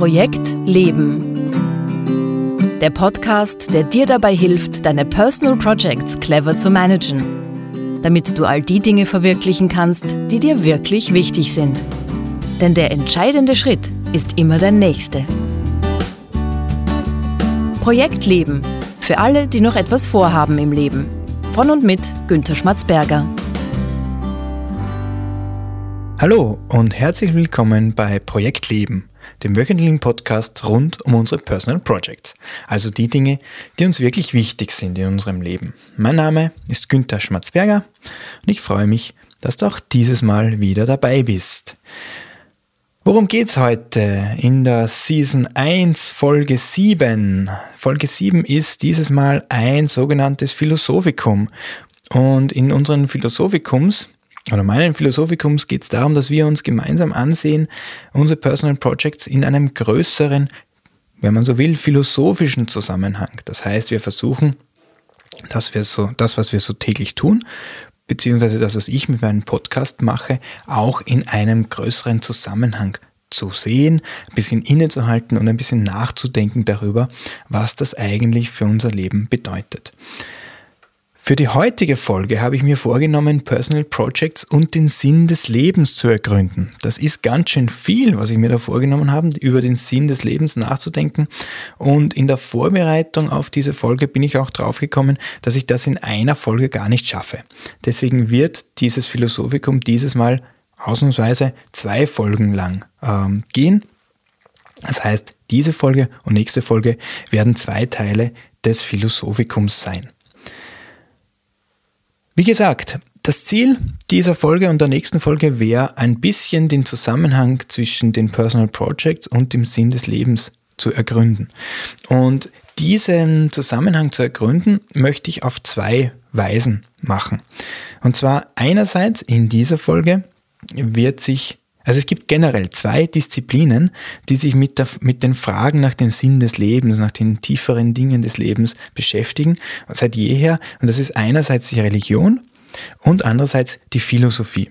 Projekt Leben. Der Podcast, der dir dabei hilft, deine Personal Projects clever zu managen, damit du all die Dinge verwirklichen kannst, die dir wirklich wichtig sind. Denn der entscheidende Schritt ist immer der nächste. Projekt Leben. Für alle, die noch etwas vorhaben im Leben. Von und mit Günter Schmatzberger. Hallo und herzlich willkommen bei Projekt Leben, dem wöchentlichen Podcast rund um unsere Personal Projects, also die Dinge, die uns wirklich wichtig sind in unserem Leben. Mein Name ist Günther Schmatzberger und ich freue mich, dass du auch dieses Mal wieder dabei bist. Worum geht's heute in der Season 1 Folge 7? Folge 7 ist dieses Mal ein sogenanntes Philosophikum und in unseren Philosophikums oder meinen Philosophikums geht es darum, dass wir uns gemeinsam ansehen, unsere Personal Projects in einem größeren, wenn man so will, philosophischen Zusammenhang. Das heißt, wir versuchen, dass wir so, das, was wir so täglich tun, beziehungsweise das, was ich mit meinem Podcast mache, auch in einem größeren Zusammenhang zu sehen, ein bisschen innezuhalten und ein bisschen nachzudenken darüber, was das eigentlich für unser Leben bedeutet. Für die heutige Folge habe ich mir vorgenommen, Personal Projects und den Sinn des Lebens zu ergründen. Das ist ganz schön viel, was ich mir da vorgenommen habe, über den Sinn des Lebens nachzudenken. Und in der Vorbereitung auf diese Folge bin ich auch draufgekommen, dass ich das in einer Folge gar nicht schaffe. Deswegen wird dieses Philosophikum dieses Mal ausnahmsweise zwei Folgen lang ähm, gehen. Das heißt, diese Folge und nächste Folge werden zwei Teile des Philosophikums sein. Wie gesagt, das Ziel dieser Folge und der nächsten Folge wäre, ein bisschen den Zusammenhang zwischen den Personal Projects und dem Sinn des Lebens zu ergründen. Und diesen Zusammenhang zu ergründen, möchte ich auf zwei Weisen machen. Und zwar einerseits in dieser Folge wird sich also es gibt generell zwei Disziplinen, die sich mit, der, mit den Fragen nach dem Sinn des Lebens, nach den tieferen Dingen des Lebens beschäftigen, seit jeher. Und das ist einerseits die Religion und andererseits die Philosophie.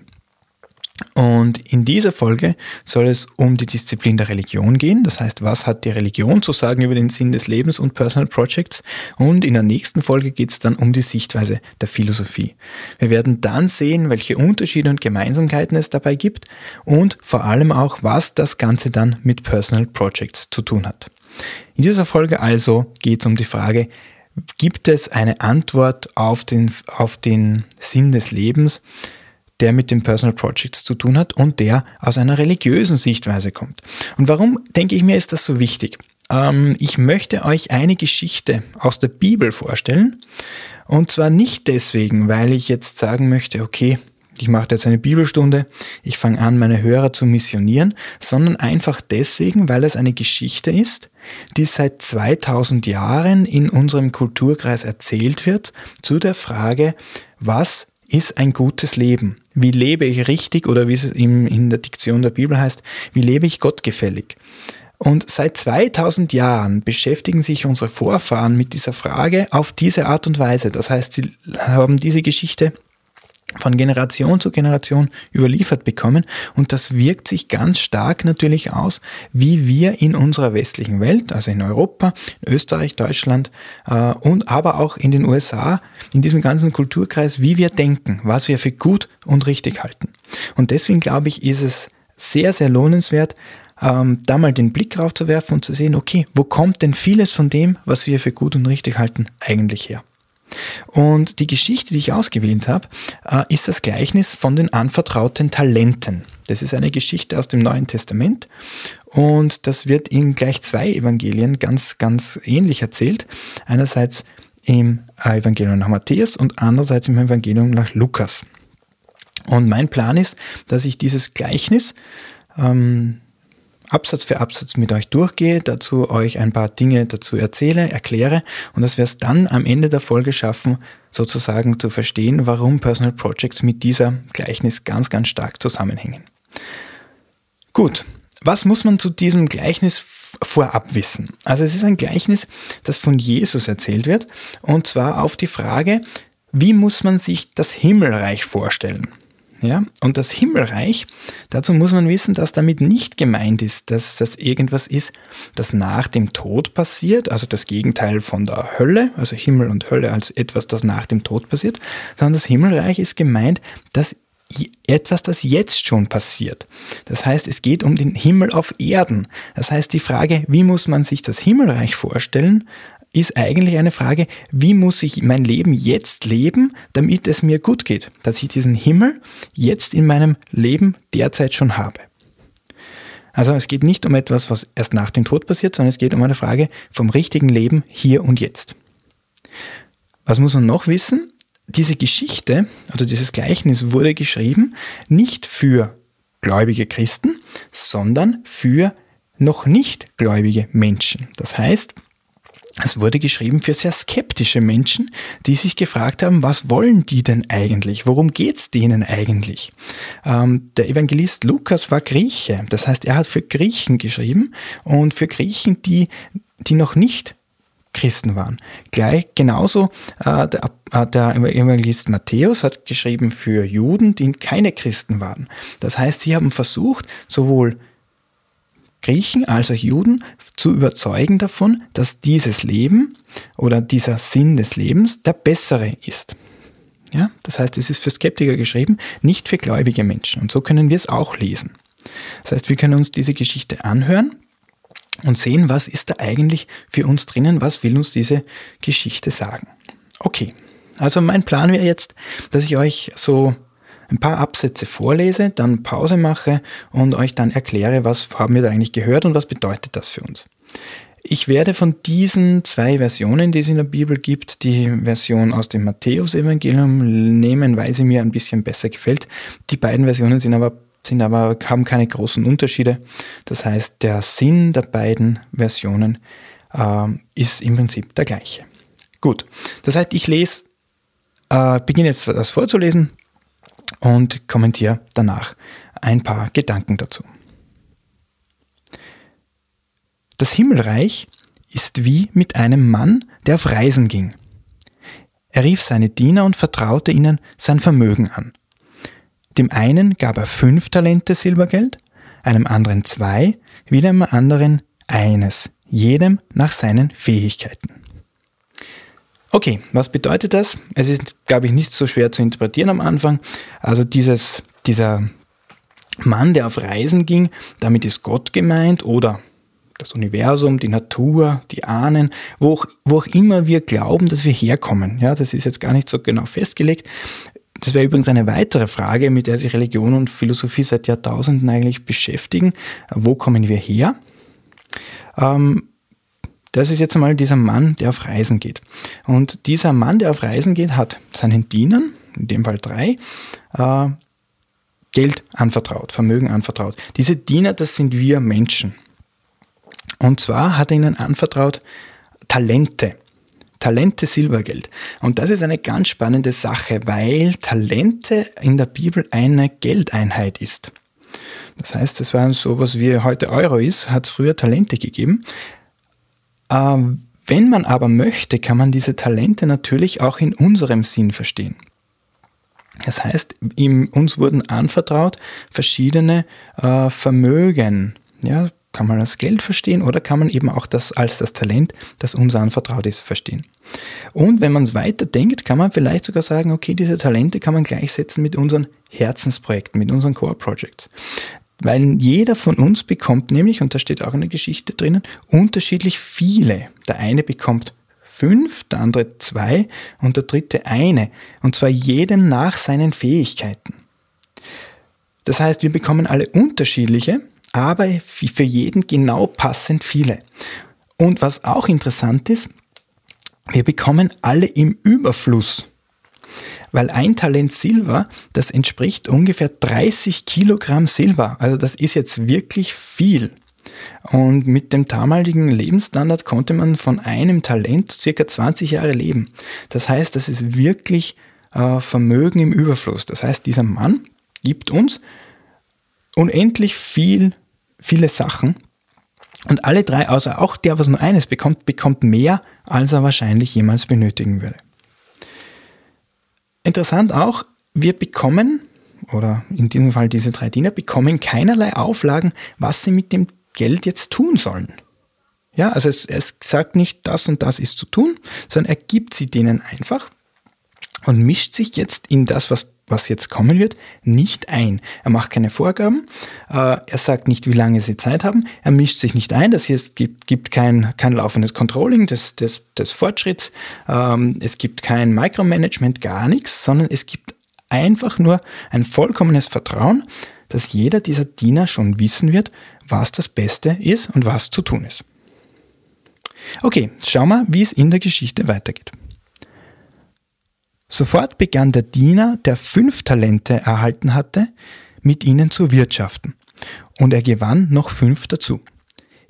Und in dieser Folge soll es um die Disziplin der Religion gehen. Das heißt, was hat die Religion zu sagen über den Sinn des Lebens und Personal Projects? Und in der nächsten Folge geht es dann um die Sichtweise der Philosophie. Wir werden dann sehen, welche Unterschiede und Gemeinsamkeiten es dabei gibt und vor allem auch, was das Ganze dann mit Personal Projects zu tun hat. In dieser Folge also geht es um die Frage, gibt es eine Antwort auf den, auf den Sinn des Lebens? Der mit den Personal Projects zu tun hat und der aus einer religiösen Sichtweise kommt. Und warum, denke ich mir, ist das so wichtig? Ähm, ich möchte euch eine Geschichte aus der Bibel vorstellen. Und zwar nicht deswegen, weil ich jetzt sagen möchte, okay, ich mache jetzt eine Bibelstunde, ich fange an, meine Hörer zu missionieren, sondern einfach deswegen, weil es eine Geschichte ist, die seit 2000 Jahren in unserem Kulturkreis erzählt wird zu der Frage, was ist ein gutes Leben? Wie lebe ich richtig oder wie es in der Diktion der Bibel heißt, wie lebe ich gottgefällig? Und seit 2000 Jahren beschäftigen sich unsere Vorfahren mit dieser Frage auf diese Art und Weise. Das heißt, sie haben diese Geschichte von Generation zu Generation überliefert bekommen und das wirkt sich ganz stark natürlich aus, wie wir in unserer westlichen Welt, also in Europa, in Österreich, Deutschland äh, und aber auch in den USA, in diesem ganzen Kulturkreis, wie wir denken, was wir für gut und richtig halten. Und deswegen glaube ich, ist es sehr, sehr lohnenswert, ähm, da mal den Blick drauf zu werfen und zu sehen, okay, wo kommt denn vieles von dem, was wir für gut und richtig halten, eigentlich her? Und die Geschichte, die ich ausgewählt habe, äh, ist das Gleichnis von den anvertrauten Talenten. Das ist eine Geschichte aus dem Neuen Testament und das wird in gleich zwei Evangelien ganz, ganz ähnlich erzählt. Einerseits im Evangelium nach Matthäus und andererseits im Evangelium nach Lukas. Und mein Plan ist, dass ich dieses Gleichnis ähm, Absatz für Absatz mit euch durchgehe, dazu euch ein paar Dinge dazu erzähle, erkläre und dass wir es dann am Ende der Folge schaffen, sozusagen zu verstehen, warum Personal Projects mit dieser Gleichnis ganz, ganz stark zusammenhängen. Gut, was muss man zu diesem Gleichnis vorab wissen? Also es ist ein Gleichnis, das von Jesus erzählt wird und zwar auf die Frage, wie muss man sich das Himmelreich vorstellen? Ja? Und das Himmelreich, dazu muss man wissen, dass damit nicht gemeint ist, dass das irgendwas ist, das nach dem Tod passiert, also das Gegenteil von der Hölle, also Himmel und Hölle als etwas, das nach dem Tod passiert, sondern das Himmelreich ist gemeint, dass etwas, das jetzt schon passiert. Das heißt, es geht um den Himmel auf Erden. Das heißt, die Frage, wie muss man sich das Himmelreich vorstellen, ist eigentlich eine Frage, wie muss ich mein Leben jetzt leben, damit es mir gut geht, dass ich diesen Himmel jetzt in meinem Leben derzeit schon habe. Also es geht nicht um etwas, was erst nach dem Tod passiert, sondern es geht um eine Frage vom richtigen Leben hier und jetzt. Was muss man noch wissen? Diese Geschichte oder dieses Gleichnis wurde geschrieben nicht für gläubige Christen, sondern für noch nicht gläubige Menschen. Das heißt, es wurde geschrieben für sehr skeptische Menschen, die sich gefragt haben, was wollen die denn eigentlich? Worum geht es denen eigentlich? Ähm, der Evangelist Lukas war Grieche, das heißt, er hat für Griechen geschrieben und für Griechen, die, die noch nicht Christen waren. Gleich genauso äh, der, äh, der Evangelist Matthäus hat geschrieben für Juden, die keine Christen waren. Das heißt, sie haben versucht, sowohl Griechen als auch Juden zu überzeugen davon, dass dieses Leben oder dieser Sinn des Lebens der bessere ist. Ja, das heißt, es ist für Skeptiker geschrieben, nicht für gläubige Menschen. Und so können wir es auch lesen. Das heißt, wir können uns diese Geschichte anhören und sehen, was ist da eigentlich für uns drinnen, was will uns diese Geschichte sagen. Okay, also mein Plan wäre jetzt, dass ich euch so ein paar Absätze vorlese, dann Pause mache und euch dann erkläre, was haben wir da eigentlich gehört und was bedeutet das für uns. Ich werde von diesen zwei Versionen, die es in der Bibel gibt, die Version aus dem Matthäus-Evangelium nehmen, weil sie mir ein bisschen besser gefällt. Die beiden Versionen sind aber, sind aber, haben keine großen Unterschiede. Das heißt, der Sinn der beiden Versionen äh, ist im Prinzip der gleiche. Gut, das heißt, ich lese, äh, beginne jetzt das vorzulesen, und kommentiere danach ein paar Gedanken dazu. Das Himmelreich ist wie mit einem Mann, der auf Reisen ging. Er rief seine Diener und vertraute ihnen sein Vermögen an. Dem einen gab er fünf Talente Silbergeld, einem anderen zwei, wieder einem anderen eines, jedem nach seinen Fähigkeiten. Okay, was bedeutet das? Es ist, glaube ich, nicht so schwer zu interpretieren am Anfang. Also dieses, dieser Mann, der auf Reisen ging, damit ist Gott gemeint oder das Universum, die Natur, die Ahnen, wo auch, wo auch immer wir glauben, dass wir herkommen. Ja, das ist jetzt gar nicht so genau festgelegt. Das wäre übrigens eine weitere Frage, mit der sich Religion und Philosophie seit Jahrtausenden eigentlich beschäftigen. Wo kommen wir her? Ähm, das ist jetzt einmal dieser Mann, der auf Reisen geht. Und dieser Mann, der auf Reisen geht, hat seinen Dienern, in dem Fall drei, äh, Geld anvertraut, Vermögen anvertraut. Diese Diener, das sind wir Menschen. Und zwar hat er ihnen anvertraut Talente. Talente Silbergeld. Und das ist eine ganz spannende Sache, weil Talente in der Bibel eine Geldeinheit ist. Das heißt, es war so was wie heute Euro ist, hat es früher Talente gegeben. Ähm, wenn man aber möchte, kann man diese Talente natürlich auch in unserem Sinn verstehen. Das heißt, ihm, uns wurden anvertraut verschiedene äh, Vermögen. Ja, kann man als Geld verstehen oder kann man eben auch das als das Talent, das uns anvertraut ist, verstehen. Und wenn man es weiter denkt, kann man vielleicht sogar sagen, okay, diese Talente kann man gleichsetzen mit unseren Herzensprojekten, mit unseren Core Projects. Weil jeder von uns bekommt nämlich, und da steht auch eine Geschichte drinnen, unterschiedlich viele. Der eine bekommt fünf, der andere zwei und der dritte eine. Und zwar jedem nach seinen Fähigkeiten. Das heißt, wir bekommen alle unterschiedliche, aber für jeden genau passend viele. Und was auch interessant ist, wir bekommen alle im Überfluss weil ein Talent Silber, das entspricht ungefähr 30 Kilogramm Silber. Also das ist jetzt wirklich viel. Und mit dem damaligen Lebensstandard konnte man von einem Talent circa 20 Jahre leben. Das heißt, das ist wirklich äh, Vermögen im Überfluss. Das heißt, dieser Mann gibt uns unendlich viel, viele Sachen. Und alle drei, außer auch der, was nur eines bekommt, bekommt mehr, als er wahrscheinlich jemals benötigen würde. Interessant auch, wir bekommen oder in diesem Fall diese drei Diener bekommen keinerlei Auflagen, was sie mit dem Geld jetzt tun sollen. Ja, also es, es sagt nicht, das und das ist zu tun, sondern er gibt sie denen einfach und mischt sich jetzt in das, was, was jetzt kommen wird, nicht ein. Er macht keine Vorgaben, äh, er sagt nicht, wie lange sie Zeit haben, er mischt sich nicht ein, das heißt, es gibt, gibt kein, kein laufendes Controlling des, des, des Fortschritts, ähm, es gibt kein Micromanagement, gar nichts, sondern es gibt einfach nur ein vollkommenes Vertrauen, dass jeder dieser Diener schon wissen wird, was das Beste ist und was zu tun ist. Okay, schauen wir, wie es in der Geschichte weitergeht. Sofort begann der Diener, der fünf Talente erhalten hatte, mit ihnen zu wirtschaften, und er gewann noch fünf dazu.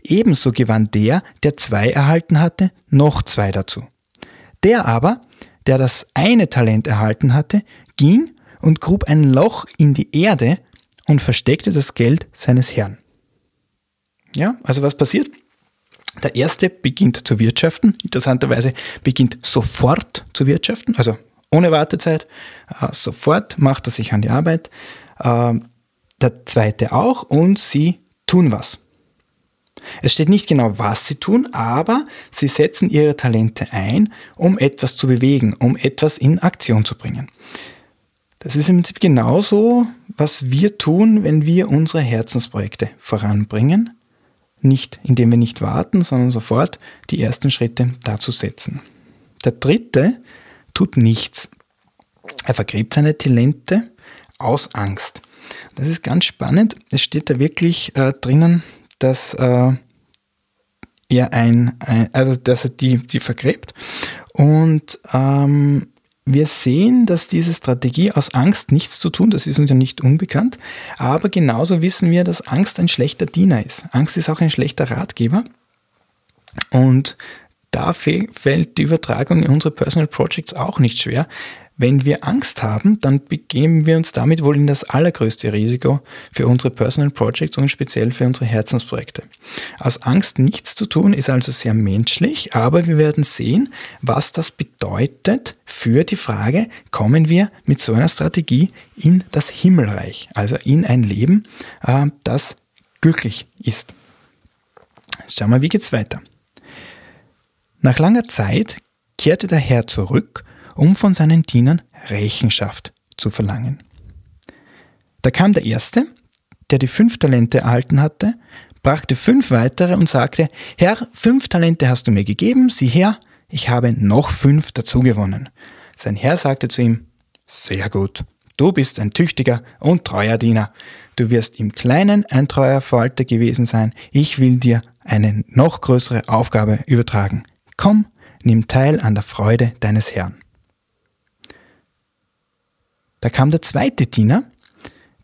Ebenso gewann der, der zwei erhalten hatte, noch zwei dazu. Der aber, der das eine Talent erhalten hatte, ging und grub ein Loch in die Erde und versteckte das Geld seines Herrn. Ja, also was passiert? Der erste beginnt zu wirtschaften, interessanterweise beginnt sofort zu wirtschaften, also ohne Wartezeit, äh, sofort macht er sich an die Arbeit. Äh, der zweite auch und sie tun was. Es steht nicht genau, was sie tun, aber sie setzen ihre Talente ein, um etwas zu bewegen, um etwas in Aktion zu bringen. Das ist im Prinzip genauso, was wir tun, wenn wir unsere Herzensprojekte voranbringen. Nicht indem wir nicht warten, sondern sofort die ersten Schritte dazu setzen. Der dritte tut nichts. Er vergräbt seine Talente aus Angst. Das ist ganz spannend. Es steht da wirklich äh, drinnen, dass äh, er ein, ein, also dass er die, die vergräbt. Und ähm, wir sehen, dass diese Strategie aus Angst nichts zu tun, das ist uns ja nicht unbekannt, aber genauso wissen wir, dass Angst ein schlechter Diener ist. Angst ist auch ein schlechter Ratgeber. Und da fällt die Übertragung in unsere Personal Projects auch nicht schwer. Wenn wir Angst haben, dann begeben wir uns damit wohl in das allergrößte Risiko für unsere Personal Projects und speziell für unsere Herzensprojekte. Aus Angst nichts zu tun ist also sehr menschlich, aber wir werden sehen, was das bedeutet für die Frage, kommen wir mit so einer Strategie in das Himmelreich, also in ein Leben, äh, das glücklich ist. Schauen wir, wie geht's weiter. Nach langer Zeit kehrte der Herr zurück um von seinen Dienern Rechenschaft zu verlangen. Da kam der Erste, der die fünf Talente erhalten hatte, brachte fünf weitere und sagte, Herr, fünf Talente hast du mir gegeben, sieh her, ich habe noch fünf dazugewonnen. Sein Herr sagte zu ihm, sehr gut, du bist ein tüchtiger und treuer Diener. Du wirst im Kleinen ein treuer Verwalter gewesen sein. Ich will dir eine noch größere Aufgabe übertragen. Komm, nimm teil an der Freude deines Herrn. Da kam der zweite Diener,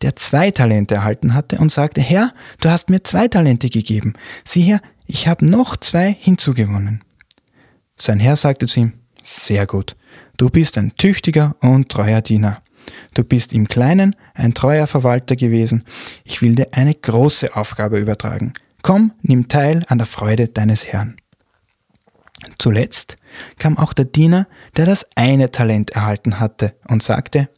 der zwei Talente erhalten hatte und sagte, Herr, du hast mir zwei Talente gegeben. Sieh her, ich habe noch zwei hinzugewonnen. Sein Herr sagte zu ihm, sehr gut, du bist ein tüchtiger und treuer Diener. Du bist im Kleinen ein treuer Verwalter gewesen. Ich will dir eine große Aufgabe übertragen. Komm, nimm teil an der Freude deines Herrn. Zuletzt kam auch der Diener, der das eine Talent erhalten hatte und sagte,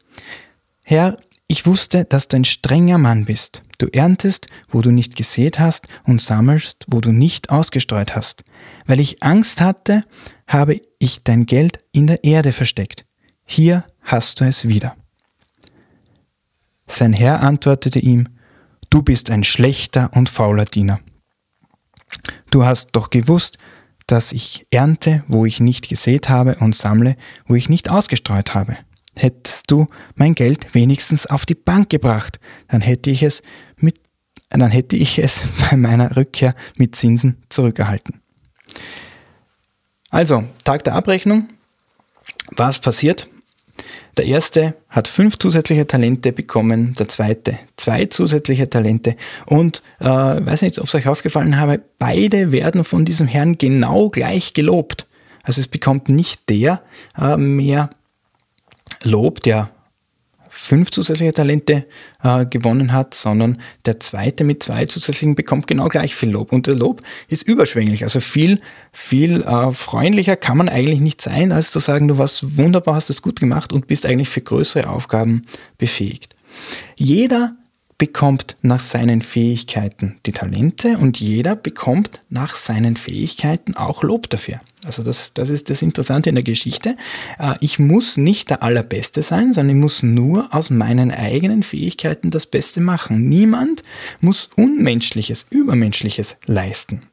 Herr, ich wusste, dass du ein strenger Mann bist. Du erntest, wo du nicht gesät hast, und sammelst, wo du nicht ausgestreut hast. Weil ich Angst hatte, habe ich dein Geld in der Erde versteckt. Hier hast du es wieder. Sein Herr antwortete ihm, Du bist ein schlechter und fauler Diener. Du hast doch gewusst, dass ich ernte, wo ich nicht gesät habe, und sammle, wo ich nicht ausgestreut habe hättest du mein Geld wenigstens auf die Bank gebracht, dann hätte ich es mit, dann hätte ich es bei meiner Rückkehr mit Zinsen zurückerhalten. Also, Tag der Abrechnung. Was passiert? Der erste hat fünf zusätzliche Talente bekommen, der zweite zwei zusätzliche Talente und äh, weiß nicht, ob es euch aufgefallen habe, beide werden von diesem Herrn genau gleich gelobt. Also es bekommt nicht der äh, mehr Lob, der fünf zusätzliche Talente äh, gewonnen hat, sondern der zweite mit zwei zusätzlichen bekommt genau gleich viel Lob. Und der Lob ist überschwänglich. Also viel, viel äh, freundlicher kann man eigentlich nicht sein, als zu sagen, du warst wunderbar, hast es gut gemacht und bist eigentlich für größere Aufgaben befähigt. Jeder bekommt nach seinen Fähigkeiten die Talente und jeder bekommt nach seinen Fähigkeiten auch Lob dafür. Also das, das ist das Interessante in der Geschichte. Äh, ich muss nicht der Allerbeste sein, sondern ich muss nur aus meinen eigenen Fähigkeiten das Beste machen. Niemand muss Unmenschliches, Übermenschliches leisten.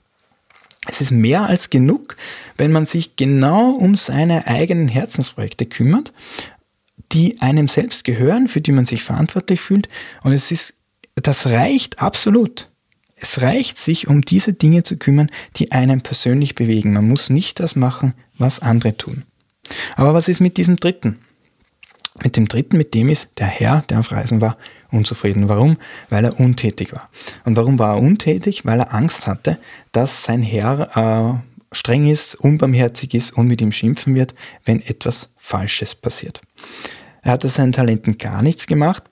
Es ist mehr als genug, wenn man sich genau um seine eigenen Herzensprojekte kümmert, die einem selbst gehören, für die man sich verantwortlich fühlt. Und es ist, das reicht absolut. Es reicht, sich um diese Dinge zu kümmern, die einen persönlich bewegen. Man muss nicht das machen, was andere tun. Aber was ist mit diesem dritten? Mit dem dritten, mit dem ist der Herr, der auf Reisen war, unzufrieden. Warum? Weil er untätig war. Und warum war er untätig? Weil er Angst hatte, dass sein Herr äh, streng ist, unbarmherzig ist und mit ihm schimpfen wird, wenn etwas Falsches passiert. Er hat aus seinen Talenten gar nichts gemacht.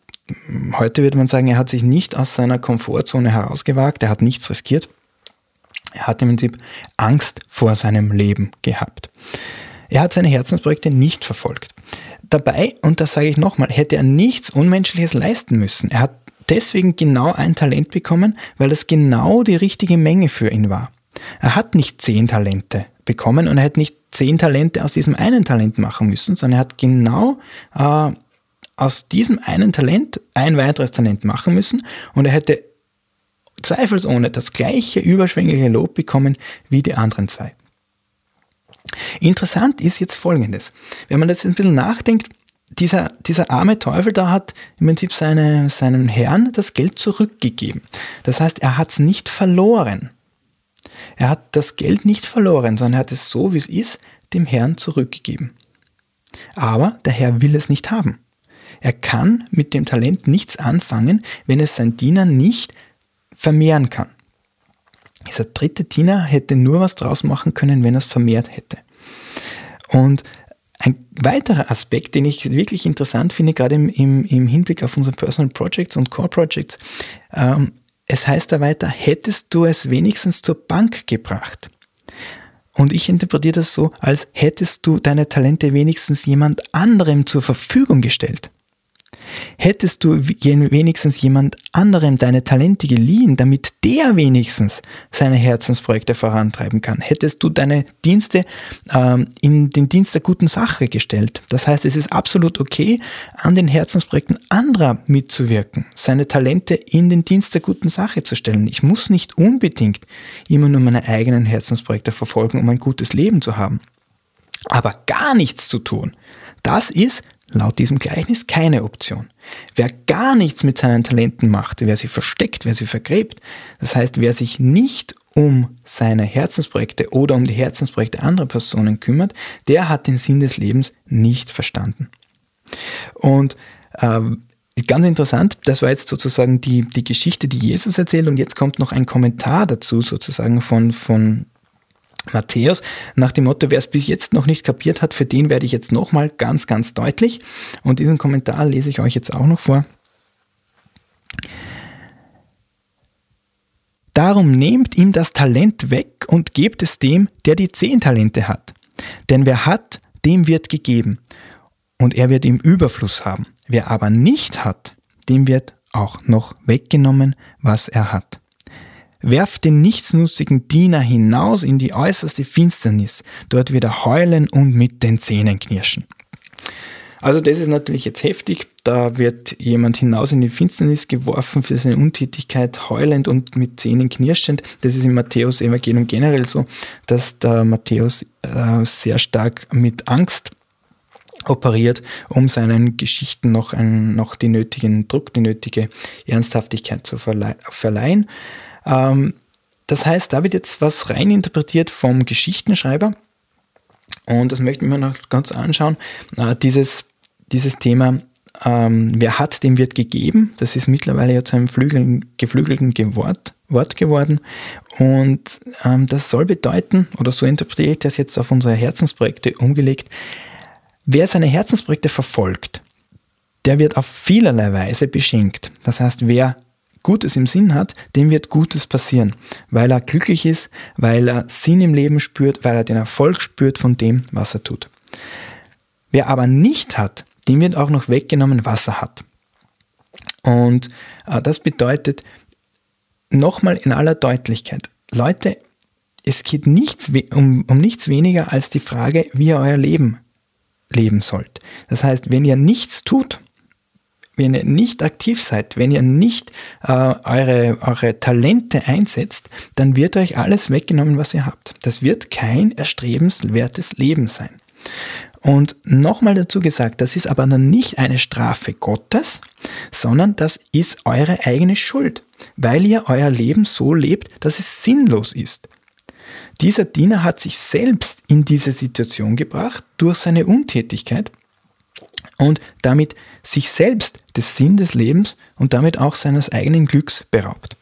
Heute würde man sagen, er hat sich nicht aus seiner Komfortzone herausgewagt, er hat nichts riskiert. Er hat im Prinzip Angst vor seinem Leben gehabt. Er hat seine Herzensprojekte nicht verfolgt. Dabei, und das sage ich nochmal, hätte er nichts Unmenschliches leisten müssen. Er hat deswegen genau ein Talent bekommen, weil das genau die richtige Menge für ihn war. Er hat nicht zehn Talente bekommen und er hätte nicht zehn Talente aus diesem einen Talent machen müssen, sondern er hat genau äh, aus diesem einen Talent ein weiteres Talent machen müssen und er hätte zweifelsohne das gleiche überschwängliche Lob bekommen wie die anderen zwei. Interessant ist jetzt Folgendes. Wenn man jetzt ein bisschen nachdenkt, dieser, dieser arme Teufel da hat im Prinzip seine, seinem Herrn das Geld zurückgegeben. Das heißt, er hat es nicht verloren. Er hat das Geld nicht verloren, sondern er hat es so, wie es ist, dem Herrn zurückgegeben. Aber der Herr will es nicht haben. Er kann mit dem Talent nichts anfangen, wenn es sein Diener nicht vermehren kann. Dieser dritte Diener hätte nur was draus machen können, wenn er es vermehrt hätte. Und ein weiterer Aspekt, den ich wirklich interessant finde, gerade im, im, im Hinblick auf unsere Personal Projects und Core Projects, ähm, es heißt da weiter, hättest du es wenigstens zur Bank gebracht. Und ich interpretiere das so, als hättest du deine Talente wenigstens jemand anderem zur Verfügung gestellt. Hättest du wenigstens jemand anderem deine Talente geliehen, damit der wenigstens seine Herzensprojekte vorantreiben kann, hättest du deine Dienste ähm, in den Dienst der guten Sache gestellt. Das heißt, es ist absolut okay, an den Herzensprojekten anderer mitzuwirken, seine Talente in den Dienst der guten Sache zu stellen. Ich muss nicht unbedingt immer nur meine eigenen Herzensprojekte verfolgen, um ein gutes Leben zu haben. Aber gar nichts zu tun, das ist laut diesem Gleichnis keine Option. Wer gar nichts mit seinen Talenten macht, wer sie versteckt, wer sie vergräbt, das heißt, wer sich nicht um seine Herzensprojekte oder um die Herzensprojekte anderer Personen kümmert, der hat den Sinn des Lebens nicht verstanden. Und ähm, ganz interessant, das war jetzt sozusagen die, die Geschichte, die Jesus erzählt und jetzt kommt noch ein Kommentar dazu sozusagen von, von Matthäus nach dem Motto, wer es bis jetzt noch nicht kapiert hat, für den werde ich jetzt nochmal ganz, ganz deutlich. Und diesen Kommentar lese ich euch jetzt auch noch vor. Darum nehmt ihm das Talent weg und gebt es dem, der die zehn Talente hat. Denn wer hat, dem wird gegeben. Und er wird im Überfluss haben. Wer aber nicht hat, dem wird auch noch weggenommen, was er hat. Werft den nichtsnutzigen Diener hinaus in die äußerste Finsternis, dort wird er heulen und mit den Zähnen knirschen. Also das ist natürlich jetzt heftig, da wird jemand hinaus in die Finsternis geworfen für seine Untätigkeit, heulend und mit Zähnen knirschend. Das ist im Matthäus Evangelium generell so, dass der Matthäus äh, sehr stark mit Angst operiert, um seinen Geschichten noch, einen, noch den nötigen Druck, die nötige Ernsthaftigkeit zu verleihen. Ähm, das heißt, da wird jetzt was reininterpretiert vom Geschichtenschreiber. Und das möchten wir noch ganz anschauen. Äh, dieses, dieses Thema, ähm, wer hat, dem wird gegeben. Das ist mittlerweile ja zu einem Flügeln, geflügelten Wort, Wort geworden. Und ähm, das soll bedeuten, oder so interpretiere ich das jetzt auf unsere Herzensprojekte umgelegt, wer seine Herzensprojekte verfolgt, der wird auf vielerlei Weise beschenkt. Das heißt, wer Gutes im Sinn hat, dem wird Gutes passieren, weil er glücklich ist, weil er Sinn im Leben spürt, weil er den Erfolg spürt von dem, was er tut. Wer aber nicht hat, dem wird auch noch weggenommen, was er hat. Und äh, das bedeutet, nochmal in aller Deutlichkeit, Leute, es geht nichts, um, um nichts weniger als die Frage, wie ihr euer Leben leben sollt. Das heißt, wenn ihr nichts tut, wenn ihr nicht aktiv seid, wenn ihr nicht äh, eure, eure Talente einsetzt, dann wird euch alles weggenommen, was ihr habt. Das wird kein erstrebenswertes Leben sein. Und nochmal dazu gesagt, das ist aber dann nicht eine Strafe Gottes, sondern das ist eure eigene Schuld, weil ihr euer Leben so lebt, dass es sinnlos ist. Dieser Diener hat sich selbst in diese Situation gebracht durch seine Untätigkeit und damit sich selbst des Sinn des Lebens und damit auch seines eigenen Glücks beraubt.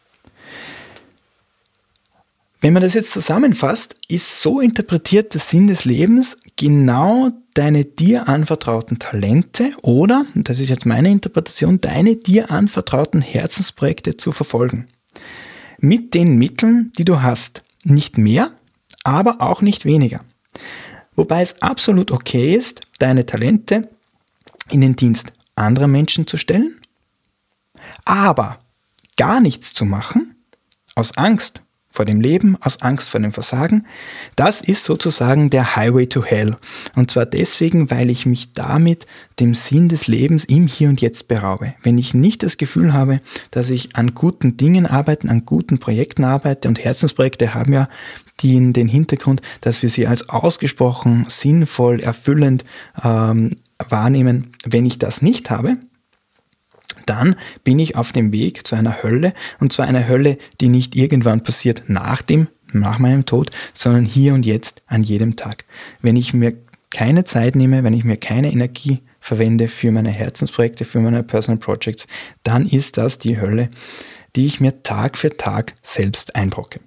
Wenn man das jetzt zusammenfasst, ist so interpretiert der Sinn des Lebens genau deine dir anvertrauten Talente oder, das ist jetzt meine Interpretation, deine dir anvertrauten Herzensprojekte zu verfolgen. Mit den Mitteln, die du hast. Nicht mehr, aber auch nicht weniger. Wobei es absolut okay ist, deine Talente in den Dienst anderer Menschen zu stellen, aber gar nichts zu machen, aus Angst vor dem Leben, aus Angst vor dem Versagen, das ist sozusagen der Highway to Hell. Und zwar deswegen, weil ich mich damit dem Sinn des Lebens im Hier und Jetzt beraube. Wenn ich nicht das Gefühl habe, dass ich an guten Dingen arbeite, an guten Projekten arbeite und Herzensprojekte haben ja die den Hintergrund, dass wir sie als ausgesprochen sinnvoll, erfüllend ähm, wahrnehmen. Wenn ich das nicht habe, dann bin ich auf dem Weg zu einer Hölle und zwar einer Hölle, die nicht irgendwann passiert nach dem, nach meinem Tod, sondern hier und jetzt an jedem Tag. Wenn ich mir keine Zeit nehme, wenn ich mir keine Energie verwende für meine Herzensprojekte, für meine Personal Projects, dann ist das die Hölle, die ich mir Tag für Tag selbst einbrocke.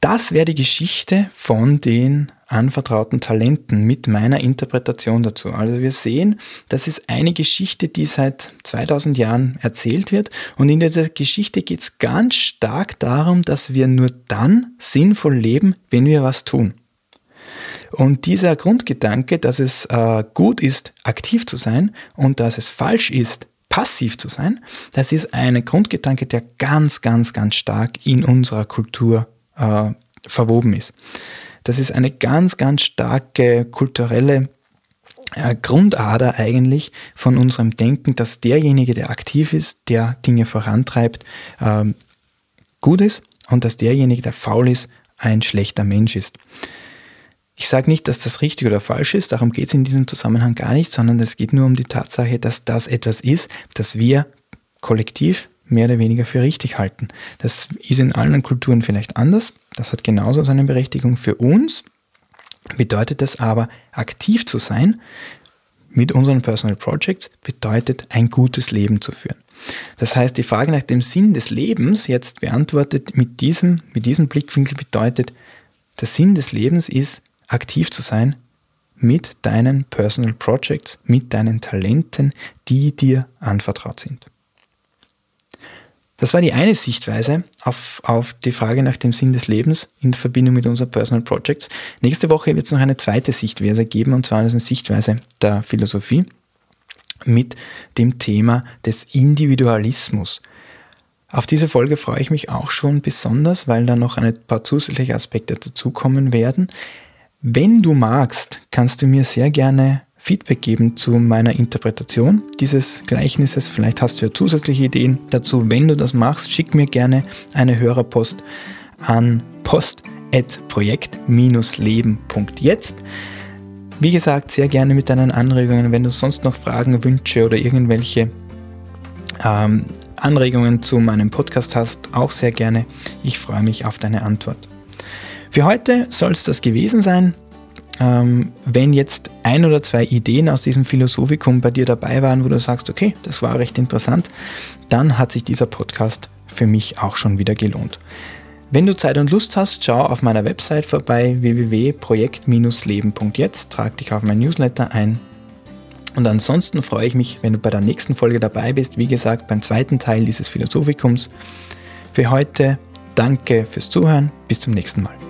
Das wäre die Geschichte von den anvertrauten Talenten mit meiner Interpretation dazu. Also wir sehen, das ist eine Geschichte, die seit 2000 Jahren erzählt wird und in dieser Geschichte geht es ganz stark darum, dass wir nur dann sinnvoll leben, wenn wir was tun. Und dieser Grundgedanke, dass es äh, gut ist, aktiv zu sein und dass es falsch ist, passiv zu sein, das ist ein Grundgedanke, der ganz, ganz, ganz stark in unserer Kultur äh, verwoben ist. Das ist eine ganz, ganz starke kulturelle äh, Grundader eigentlich von unserem Denken, dass derjenige, der aktiv ist, der Dinge vorantreibt, äh, gut ist und dass derjenige, der faul ist, ein schlechter Mensch ist. Ich sage nicht, dass das richtig oder falsch ist, darum geht es in diesem Zusammenhang gar nicht, sondern es geht nur um die Tatsache, dass das etwas ist, das wir kollektiv mehr oder weniger für richtig halten. Das ist in allen Kulturen vielleicht anders. Das hat genauso seine Berechtigung. Für uns bedeutet das aber, aktiv zu sein mit unseren Personal Projects, bedeutet ein gutes Leben zu führen. Das heißt, die Frage nach dem Sinn des Lebens jetzt beantwortet mit diesem, mit diesem Blickwinkel bedeutet, der Sinn des Lebens ist, aktiv zu sein mit deinen Personal Projects, mit deinen Talenten, die dir anvertraut sind. Das war die eine Sichtweise auf, auf die Frage nach dem Sinn des Lebens in Verbindung mit unseren Personal Projects. Nächste Woche wird es noch eine zweite Sichtweise geben, und zwar eine Sichtweise der Philosophie mit dem Thema des Individualismus. Auf diese Folge freue ich mich auch schon besonders, weil da noch ein paar zusätzliche Aspekte dazukommen werden. Wenn du magst, kannst du mir sehr gerne Feedback geben zu meiner Interpretation dieses Gleichnisses. Vielleicht hast du ja zusätzliche Ideen dazu. Wenn du das machst, schick mir gerne eine Hörerpost an post.projekt-leben.jetzt. Wie gesagt, sehr gerne mit deinen Anregungen. Wenn du sonst noch Fragen, Wünsche oder irgendwelche ähm, Anregungen zu meinem Podcast hast, auch sehr gerne. Ich freue mich auf deine Antwort. Für heute soll es das gewesen sein ähm, wenn jetzt ein oder zwei Ideen aus diesem Philosophikum bei dir dabei waren, wo du sagst, okay, das war recht interessant, dann hat sich dieser Podcast für mich auch schon wieder gelohnt. Wenn du Zeit und Lust hast, schau auf meiner Website vorbei www.projekt-leben.jetzt, trag dich auf mein Newsletter ein. Und ansonsten freue ich mich, wenn du bei der nächsten Folge dabei bist, wie gesagt, beim zweiten Teil dieses Philosophikums. Für heute danke fürs Zuhören, bis zum nächsten Mal.